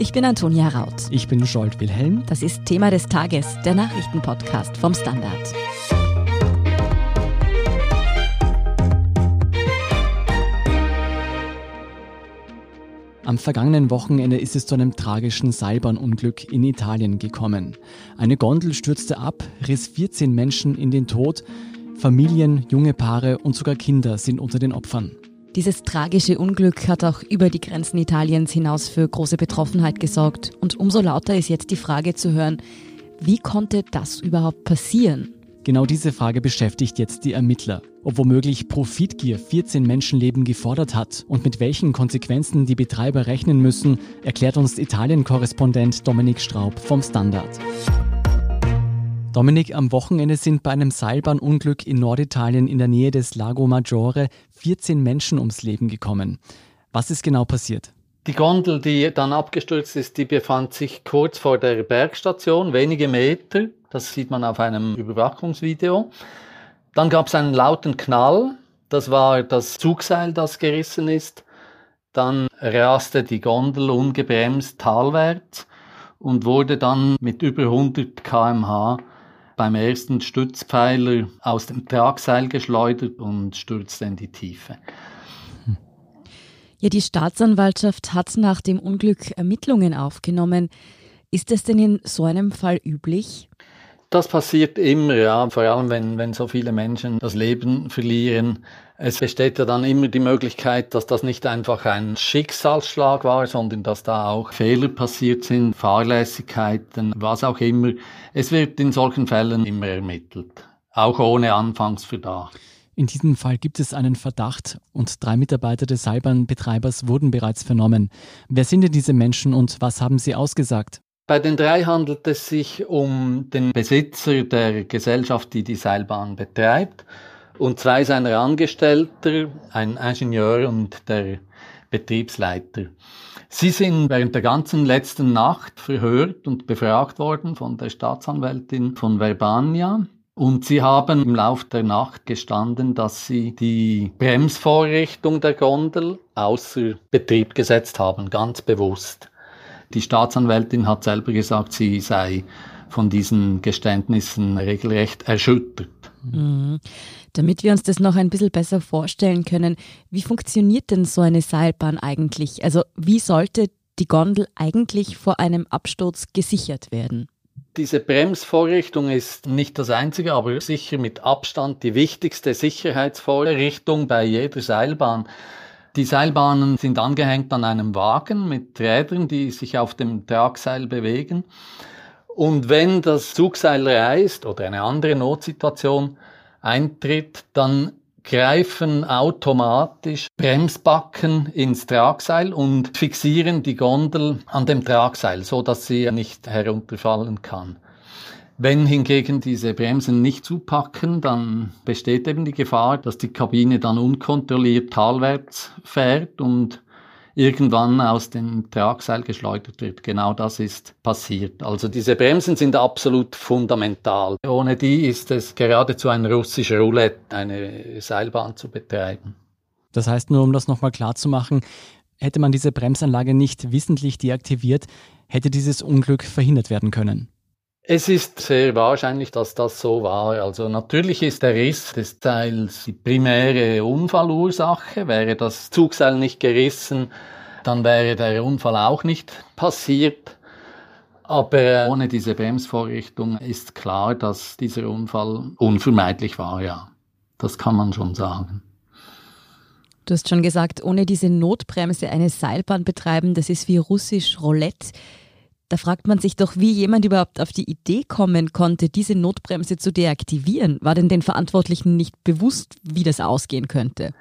Ich bin Antonia Raut. Ich bin Scholt Wilhelm. Das ist Thema des Tages, der Nachrichtenpodcast vom Standard. Am vergangenen Wochenende ist es zu einem tragischen Seilbahnunglück in Italien gekommen. Eine Gondel stürzte ab, riss 14 Menschen in den Tod. Familien, junge Paare und sogar Kinder sind unter den Opfern. Dieses tragische Unglück hat auch über die Grenzen Italiens hinaus für große Betroffenheit gesorgt. Und umso lauter ist jetzt die Frage zu hören, wie konnte das überhaupt passieren? Genau diese Frage beschäftigt jetzt die Ermittler. Ob womöglich Profitgier 14 Menschenleben gefordert hat und mit welchen Konsequenzen die Betreiber rechnen müssen, erklärt uns Italien-Korrespondent Dominik Straub vom Standard. Dominik, am Wochenende sind bei einem Seilbahnunglück in Norditalien in der Nähe des Lago Maggiore 14 Menschen ums Leben gekommen. Was ist genau passiert? Die Gondel, die dann abgestürzt ist, die befand sich kurz vor der Bergstation, wenige Meter das sieht man auf einem Überwachungsvideo. Dann gab es einen lauten Knall. Das war das Zugseil, das gerissen ist. Dann raste die Gondel ungebremst talwärts und wurde dann mit über 100 kmh beim ersten Stützpfeiler aus dem Tragseil geschleudert und stürzte in die Tiefe. Ja, die Staatsanwaltschaft hat nach dem Unglück Ermittlungen aufgenommen. Ist es denn in so einem Fall üblich? Das passiert immer, ja, vor allem wenn, wenn so viele Menschen das Leben verlieren. Es besteht ja dann immer die Möglichkeit, dass das nicht einfach ein Schicksalsschlag war, sondern dass da auch Fehler passiert sind, Fahrlässigkeiten, was auch immer. Es wird in solchen Fällen immer ermittelt, auch ohne Anfangsverdacht. In diesem Fall gibt es einen Verdacht und drei Mitarbeiter des Seilbahnbetreibers wurden bereits vernommen. Wer sind denn diese Menschen und was haben sie ausgesagt? Bei den drei handelt es sich um den Besitzer der Gesellschaft, die die Seilbahn betreibt, und zwei seiner Angestellter, ein Ingenieur und der Betriebsleiter. Sie sind während der ganzen letzten Nacht verhört und befragt worden von der Staatsanwältin von Verbania. Und sie haben im Lauf der Nacht gestanden, dass sie die Bremsvorrichtung der Gondel außer Betrieb gesetzt haben, ganz bewusst. Die Staatsanwältin hat selber gesagt, sie sei von diesen Geständnissen regelrecht erschüttert. Mhm. Damit wir uns das noch ein bisschen besser vorstellen können, wie funktioniert denn so eine Seilbahn eigentlich? Also wie sollte die Gondel eigentlich vor einem Absturz gesichert werden? Diese Bremsvorrichtung ist nicht das einzige, aber sicher mit Abstand die wichtigste Sicherheitsvorrichtung bei jeder Seilbahn. Die Seilbahnen sind angehängt an einem Wagen mit Rädern, die sich auf dem Tragseil bewegen. Und wenn das Zugseil reißt oder eine andere Notsituation eintritt, dann greifen automatisch Bremsbacken ins Tragseil und fixieren die Gondel an dem Tragseil, so dass sie nicht herunterfallen kann. Wenn hingegen diese Bremsen nicht zupacken, dann besteht eben die Gefahr, dass die Kabine dann unkontrolliert talwärts fährt und irgendwann aus dem Tragseil geschleudert wird. Genau das ist passiert. Also diese Bremsen sind absolut fundamental. Ohne die ist es geradezu ein russischer Roulette, eine Seilbahn zu betreiben. Das heißt nur, um das nochmal klar zu machen, hätte man diese Bremsanlage nicht wissentlich deaktiviert, hätte dieses Unglück verhindert werden können. Es ist sehr wahrscheinlich, dass das so war. Also natürlich ist der Riss des Seils die primäre Unfallursache. Wäre das Zugseil nicht gerissen, dann wäre der Unfall auch nicht passiert. Aber ohne diese Bremsvorrichtung ist klar, dass dieser Unfall unvermeidlich war, ja. Das kann man schon sagen. Du hast schon gesagt, ohne diese Notbremse eine Seilbahn betreiben, das ist wie russisch Roulette. Da fragt man sich doch, wie jemand überhaupt auf die Idee kommen konnte, diese Notbremse zu deaktivieren. War denn den Verantwortlichen nicht bewusst, wie das ausgehen könnte?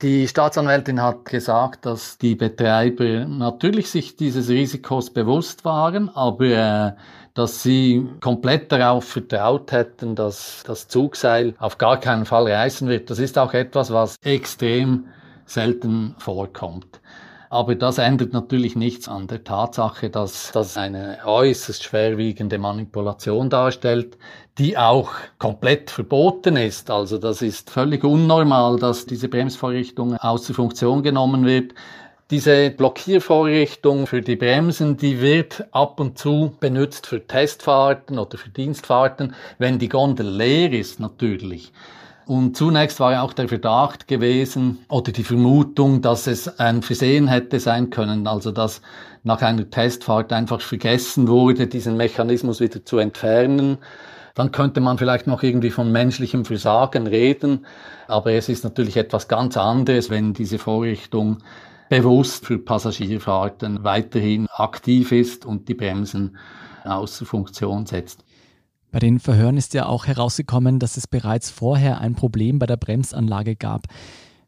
Die Staatsanwältin hat gesagt, dass die Betreiber natürlich sich dieses Risikos bewusst waren, aber äh, dass sie komplett darauf vertraut hätten, dass das Zugseil auf gar keinen Fall reißen wird. Das ist auch etwas, was extrem selten vorkommt. Aber das ändert natürlich nichts an der Tatsache, dass das eine äußerst schwerwiegende Manipulation darstellt, die auch komplett verboten ist. Also das ist völlig unnormal, dass diese Bremsvorrichtung außer Funktion genommen wird. Diese Blockiervorrichtung für die Bremsen, die wird ab und zu benutzt für Testfahrten oder für Dienstfahrten, wenn die Gondel leer ist natürlich. Und zunächst war ja auch der Verdacht gewesen oder die Vermutung, dass es ein Versehen hätte sein können, also dass nach einer Testfahrt einfach vergessen wurde, diesen Mechanismus wieder zu entfernen. Dann könnte man vielleicht noch irgendwie von menschlichem Versagen reden, aber es ist natürlich etwas ganz anderes, wenn diese Vorrichtung bewusst für Passagierfahrten weiterhin aktiv ist und die Bremsen außer Funktion setzt. Bei den Verhören ist ja auch herausgekommen, dass es bereits vorher ein Problem bei der Bremsanlage gab.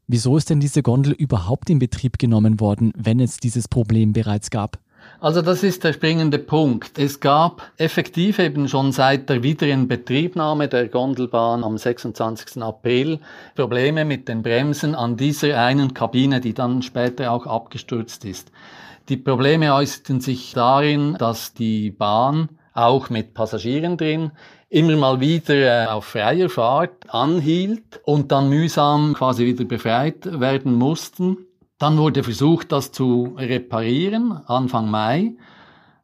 Wieso ist denn diese Gondel überhaupt in Betrieb genommen worden, wenn es dieses Problem bereits gab? Also das ist der springende Punkt. Es gab effektiv eben schon seit der Wiederinbetriebnahme der Gondelbahn am 26. April Probleme mit den Bremsen an dieser einen Kabine, die dann später auch abgestürzt ist. Die Probleme äußerten sich darin, dass die Bahn auch mit Passagieren drin immer mal wieder äh, auf freier Fahrt anhielt und dann mühsam quasi wieder befreit werden mussten. Dann wurde versucht, das zu reparieren, Anfang Mai,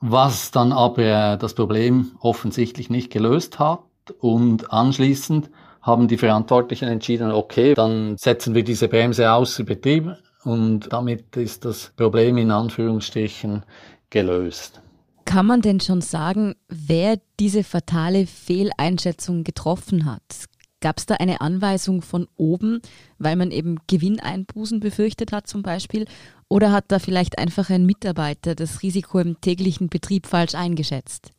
was dann aber äh, das Problem offensichtlich nicht gelöst hat. Und anschließend haben die Verantwortlichen entschieden, okay, dann setzen wir diese Bremse außer Betrieb und damit ist das Problem in Anführungsstrichen gelöst. Kann man denn schon sagen, wer diese fatale Fehleinschätzung getroffen hat? Gab es da eine Anweisung von oben, weil man eben Gewinneinbußen befürchtet hat zum Beispiel? Oder hat da vielleicht einfach ein Mitarbeiter das Risiko im täglichen Betrieb falsch eingeschätzt?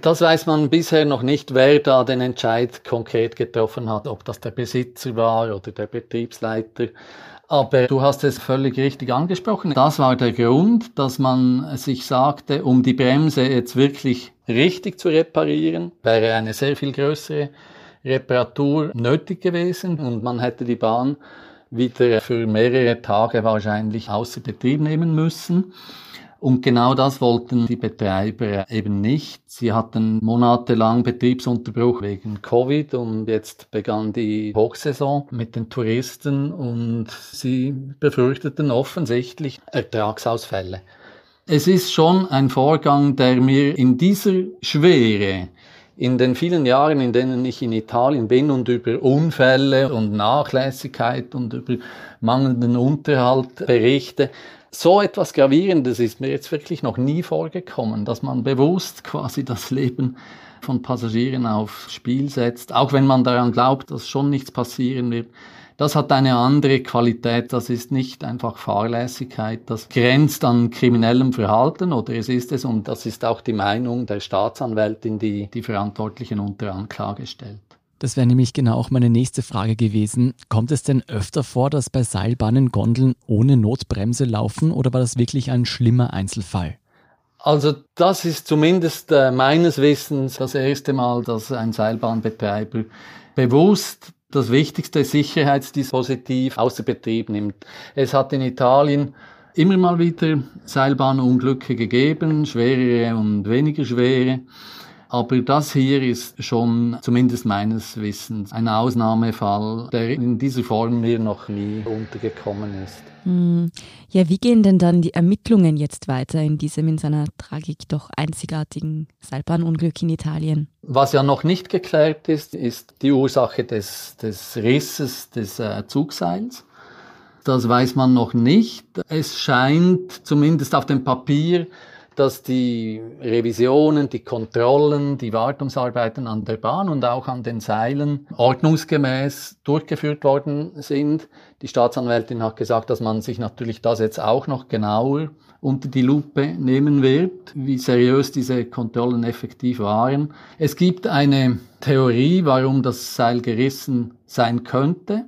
Das weiß man bisher noch nicht, wer da den Entscheid konkret getroffen hat, ob das der Besitzer war oder der Betriebsleiter. Aber du hast es völlig richtig angesprochen. Das war der Grund, dass man sich sagte, um die Bremse jetzt wirklich richtig zu reparieren, wäre eine sehr viel größere Reparatur nötig gewesen und man hätte die Bahn wieder für mehrere Tage wahrscheinlich außer Betrieb nehmen müssen. Und genau das wollten die Betreiber eben nicht. Sie hatten monatelang Betriebsunterbruch wegen Covid und jetzt begann die Hochsaison mit den Touristen und sie befürchteten offensichtlich Ertragsausfälle. Es ist schon ein Vorgang, der mir in dieser Schwere in den vielen Jahren, in denen ich in Italien bin und über Unfälle und Nachlässigkeit und über mangelnden Unterhalt berichte, so etwas Gravierendes ist mir jetzt wirklich noch nie vorgekommen, dass man bewusst quasi das Leben von Passagieren aufs Spiel setzt, auch wenn man daran glaubt, dass schon nichts passieren wird. Das hat eine andere Qualität, das ist nicht einfach Fahrlässigkeit, das grenzt an kriminellem Verhalten oder es ist es und das ist auch die Meinung der Staatsanwältin, die die Verantwortlichen unter Anklage stellt. Das wäre nämlich genau auch meine nächste Frage gewesen. Kommt es denn öfter vor, dass bei Seilbahnen Gondeln ohne Notbremse laufen oder war das wirklich ein schlimmer Einzelfall? Also das ist zumindest äh, meines Wissens das erste Mal, dass ein Seilbahnbetreiber bewusst das wichtigste Sicherheitsdispositiv außer Betrieb nimmt. Es hat in Italien immer mal wieder Seilbahnunglücke gegeben, schwerere und weniger schwere. Aber das hier ist schon, zumindest meines Wissens, ein Ausnahmefall, der in dieser Form mir noch nie untergekommen ist. Hm. Ja, wie gehen denn dann die Ermittlungen jetzt weiter in diesem in seiner Tragik doch einzigartigen Seilbahnunglück in Italien? Was ja noch nicht geklärt ist, ist die Ursache des, des Risses des äh, Zugseils. Das weiß man noch nicht. Es scheint zumindest auf dem Papier dass die Revisionen, die Kontrollen, die Wartungsarbeiten an der Bahn und auch an den Seilen ordnungsgemäß durchgeführt worden sind. Die Staatsanwältin hat gesagt, dass man sich natürlich das jetzt auch noch genauer unter die Lupe nehmen wird, wie seriös diese Kontrollen effektiv waren. Es gibt eine Theorie, warum das Seil gerissen sein könnte.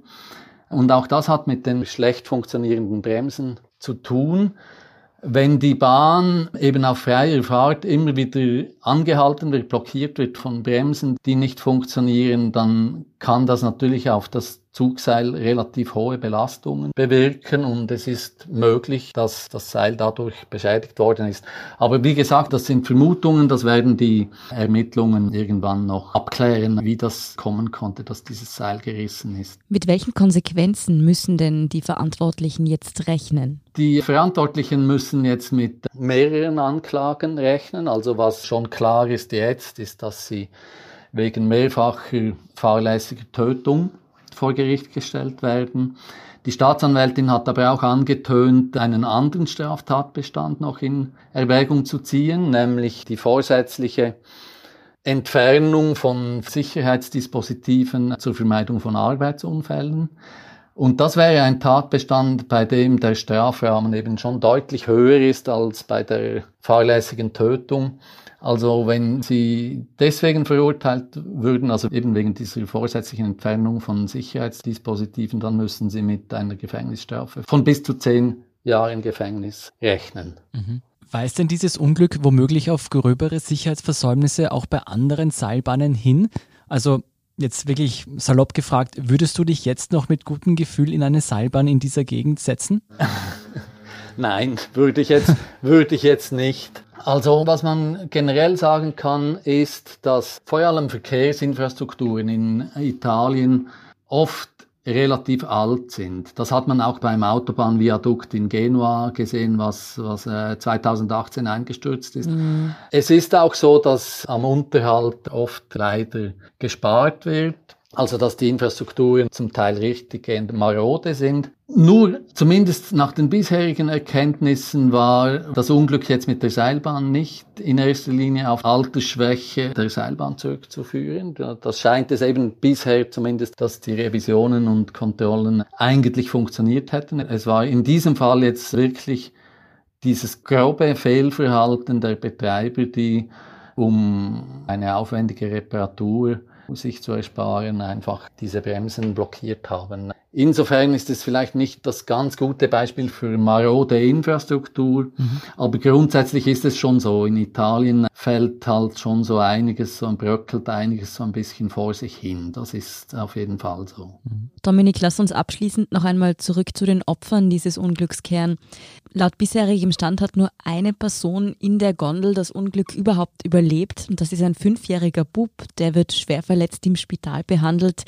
Und auch das hat mit den schlecht funktionierenden Bremsen zu tun. Wenn die Bahn eben auf freier Fahrt immer wieder angehalten wird, blockiert wird von Bremsen, die nicht funktionieren, dann kann das natürlich auf das Zugseil relativ hohe Belastungen bewirken und es ist möglich, dass das Seil dadurch beschädigt worden ist. Aber wie gesagt, das sind Vermutungen, das werden die Ermittlungen irgendwann noch abklären, wie das kommen konnte, dass dieses Seil gerissen ist. Mit welchen Konsequenzen müssen denn die Verantwortlichen jetzt rechnen? Die Verantwortlichen müssen jetzt mit mehreren Anklagen rechnen. Also was schon klar ist jetzt, ist, dass sie wegen mehrfacher fahrlässiger Tötung vor Gericht gestellt werden. Die Staatsanwältin hat aber auch angetönt, einen anderen Straftatbestand noch in Erwägung zu ziehen, nämlich die vorsätzliche Entfernung von Sicherheitsdispositiven zur Vermeidung von Arbeitsunfällen. Und das wäre ein Tatbestand, bei dem der Strafrahmen eben schon deutlich höher ist als bei der fahrlässigen Tötung. Also wenn sie deswegen verurteilt würden, also eben wegen dieser vorsätzlichen Entfernung von Sicherheitsdispositiven, dann müssen sie mit einer Gefängnisstrafe von bis zu zehn Jahren Gefängnis rechnen. Mhm. Weist denn dieses Unglück womöglich auf gröbere Sicherheitsversäumnisse auch bei anderen Seilbahnen hin? Also jetzt wirklich salopp gefragt, würdest du dich jetzt noch mit gutem Gefühl in eine Seilbahn in dieser Gegend setzen? Nein, würde ich jetzt, würde ich jetzt nicht. Also was man generell sagen kann, ist, dass vor allem Verkehrsinfrastrukturen in Italien oft relativ alt sind. Das hat man auch beim Autobahnviadukt in Genua gesehen, was, was äh, 2018 eingestürzt ist. Mhm. Es ist auch so, dass am Unterhalt oft leider gespart wird. Also dass die Infrastrukturen zum Teil richtig marode sind. Nur, zumindest nach den bisherigen Erkenntnissen, war das Unglück jetzt mit der Seilbahn nicht in erster Linie auf Altersschwäche der Seilbahn zurückzuführen. Das scheint es eben bisher zumindest, dass die Revisionen und Kontrollen eigentlich funktioniert hätten. Es war in diesem Fall jetzt wirklich dieses grobe Fehlverhalten der Betreiber, die um eine aufwendige Reparatur sich zu ersparen, einfach diese Bremsen blockiert haben. Insofern ist es vielleicht nicht das ganz gute Beispiel für marode Infrastruktur, mhm. aber grundsätzlich ist es schon so. In Italien fällt halt schon so einiges, so bröckelt einiges so ein bisschen vor sich hin. Das ist auf jeden Fall so. Mhm. Dominik, lass uns abschließend noch einmal zurück zu den Opfern dieses Unglücks kehren. Laut bisherigem Stand hat nur eine Person in der Gondel das Unglück überhaupt überlebt. Und das ist ein fünfjähriger Bub, der wird schwer verletzt im Spital behandelt.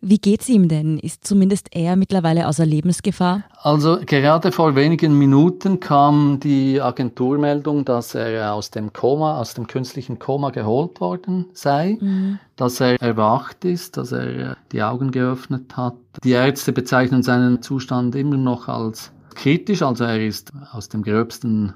Wie geht's ihm denn? Ist zumindest er mittlerweile außer Lebensgefahr? Also gerade vor wenigen Minuten kam die Agenturmeldung, dass er aus dem Koma, aus dem künstlichen Koma geholt worden sei, mhm. dass er erwacht ist, dass er die Augen geöffnet hat. Die Ärzte bezeichnen seinen Zustand immer noch als kritisch, also er ist aus dem Gröbsten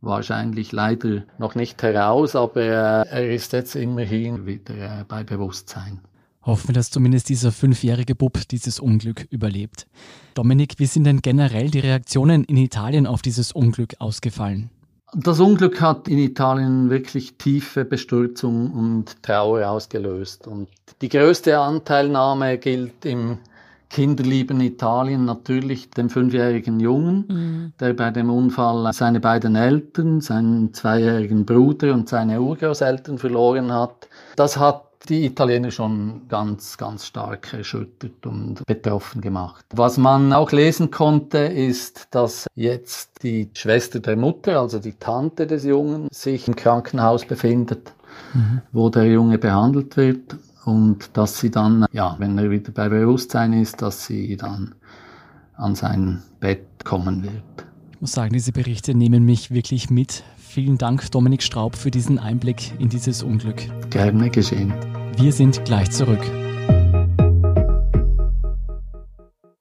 wahrscheinlich leider noch nicht heraus, aber er ist jetzt immerhin wieder äh, bei Bewusstsein. Hoffen wir, dass zumindest dieser fünfjährige Bub dieses Unglück überlebt. Dominik, wie sind denn generell die Reaktionen in Italien auf dieses Unglück ausgefallen? Das Unglück hat in Italien wirklich tiefe Bestürzung und Trauer ausgelöst. Und die größte Anteilnahme gilt im kinderlieben Italien natürlich dem fünfjährigen Jungen, mhm. der bei dem Unfall seine beiden Eltern, seinen zweijährigen Bruder und seine Urgroßeltern verloren hat. Das hat die Italiener schon ganz, ganz stark erschüttert und betroffen gemacht. Was man auch lesen konnte, ist, dass jetzt die Schwester der Mutter, also die Tante des Jungen, sich im Krankenhaus befindet, mhm. wo der Junge behandelt wird und dass sie dann, ja, wenn er wieder bei Bewusstsein ist, dass sie dann an sein Bett kommen wird. Ich muss sagen, diese Berichte nehmen mich wirklich mit. Vielen Dank, Dominik Straub, für diesen Einblick in dieses Unglück. Gerne geschehen. Wir sind gleich zurück.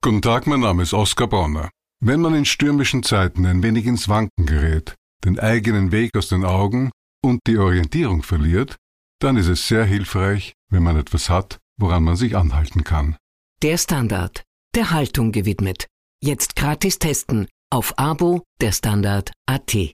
Guten Tag, mein Name ist Oskar Bonner. Wenn man in stürmischen Zeiten ein wenig ins Wanken gerät, den eigenen Weg aus den Augen und die Orientierung verliert, dann ist es sehr hilfreich, wenn man etwas hat, woran man sich anhalten kann. Der Standard, der Haltung gewidmet. Jetzt gratis testen auf Abo der Standard.at.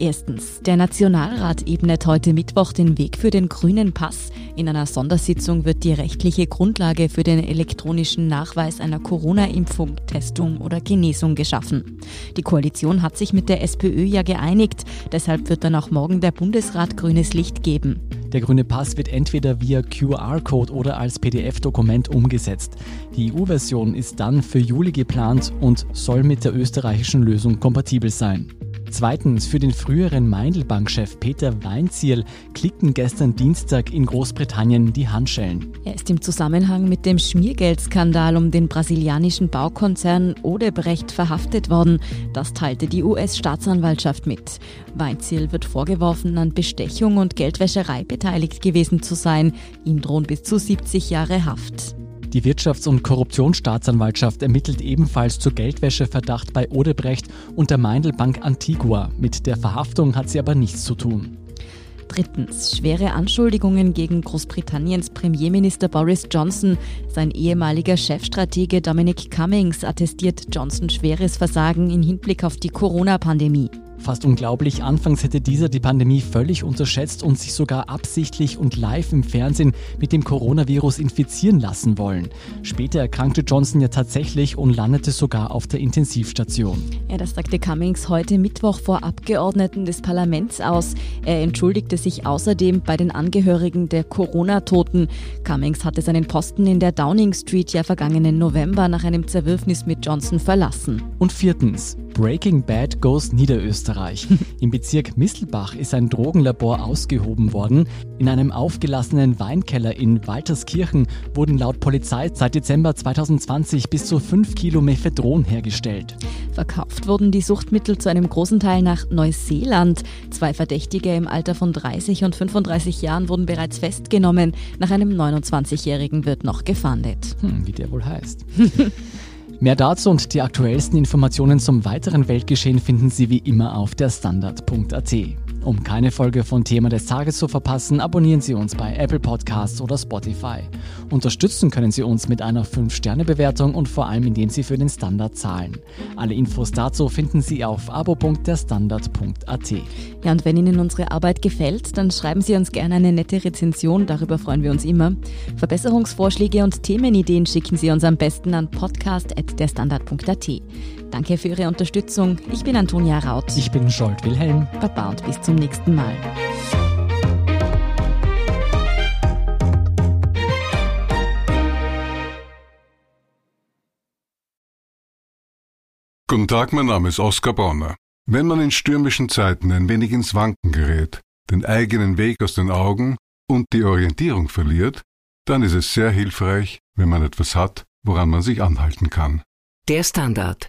Erstens. Der Nationalrat ebnet heute Mittwoch den Weg für den grünen Pass. In einer Sondersitzung wird die rechtliche Grundlage für den elektronischen Nachweis einer Corona-Impfung, Testung oder Genesung geschaffen. Die Koalition hat sich mit der SPÖ ja geeinigt. Deshalb wird dann auch morgen der Bundesrat grünes Licht geben. Der grüne Pass wird entweder via QR-Code oder als PDF-Dokument umgesetzt. Die EU-Version ist dann für Juli geplant und soll mit der österreichischen Lösung kompatibel sein. Zweitens, für den früheren Meindelbank-Chef Peter Weinzierl klickten gestern Dienstag in Großbritannien die Handschellen. Er ist im Zusammenhang mit dem Schmiergeldskandal um den brasilianischen Baukonzern Odebrecht verhaftet worden. Das teilte die US-Staatsanwaltschaft mit. Weinzierl wird vorgeworfen, an Bestechung und Geldwäscherei beteiligt gewesen zu sein. Ihm drohen bis zu 70 Jahre Haft. Die Wirtschafts- und Korruptionsstaatsanwaltschaft ermittelt ebenfalls zu Geldwäscheverdacht bei Odebrecht und der Meindelbank Antigua. Mit der Verhaftung hat sie aber nichts zu tun. Drittens. Schwere Anschuldigungen gegen Großbritanniens Premierminister Boris Johnson. Sein ehemaliger Chefstratege Dominic Cummings attestiert Johnson schweres Versagen im Hinblick auf die Corona-Pandemie. Fast unglaublich, anfangs hätte dieser die Pandemie völlig unterschätzt und sich sogar absichtlich und live im Fernsehen mit dem Coronavirus infizieren lassen wollen. Später erkrankte Johnson ja tatsächlich und landete sogar auf der Intensivstation. Ja, das sagte Cummings heute Mittwoch vor Abgeordneten des Parlaments aus. Er entschuldigte sich außerdem bei den Angehörigen der Corona-Toten. Cummings hatte seinen Posten in der Downing Street ja vergangenen November nach einem Zerwürfnis mit Johnson verlassen. Und viertens, Breaking Bad goes Niederösterreich. Im Bezirk Mistelbach ist ein Drogenlabor ausgehoben worden. In einem aufgelassenen Weinkeller in Walterskirchen wurden laut Polizei seit Dezember 2020 bis zu 5 Kilo Mephedron hergestellt. Verkauft wurden die Suchtmittel zu einem großen Teil nach Neuseeland. Zwei Verdächtige im Alter von 30 und 35 Jahren wurden bereits festgenommen. Nach einem 29-Jährigen wird noch gefahndet. Hm, wie der wohl heißt. Mehr dazu und die aktuellsten Informationen zum weiteren Weltgeschehen finden Sie wie immer auf der Standard.at. Um keine Folge von Thema des Tages zu verpassen, abonnieren Sie uns bei Apple Podcasts oder Spotify. Unterstützen können Sie uns mit einer 5-Sterne-Bewertung und vor allem indem Sie für den Standard zahlen. Alle Infos dazu finden Sie auf abo.derstandard.at. Ja, und wenn Ihnen unsere Arbeit gefällt, dann schreiben Sie uns gerne eine nette Rezension, darüber freuen wir uns immer. Verbesserungsvorschläge und Themenideen schicken Sie uns am besten an podcast.derstandard.at. Danke für Ihre Unterstützung. Ich bin Antonia Raut. Ich bin Scholt Wilhelm. Baba und bis zum nächsten Mal. Guten Tag, mein Name ist Oskar Bonner. Wenn man in stürmischen Zeiten ein wenig ins Wanken gerät, den eigenen Weg aus den Augen und die Orientierung verliert, dann ist es sehr hilfreich, wenn man etwas hat, woran man sich anhalten kann. Der Standard,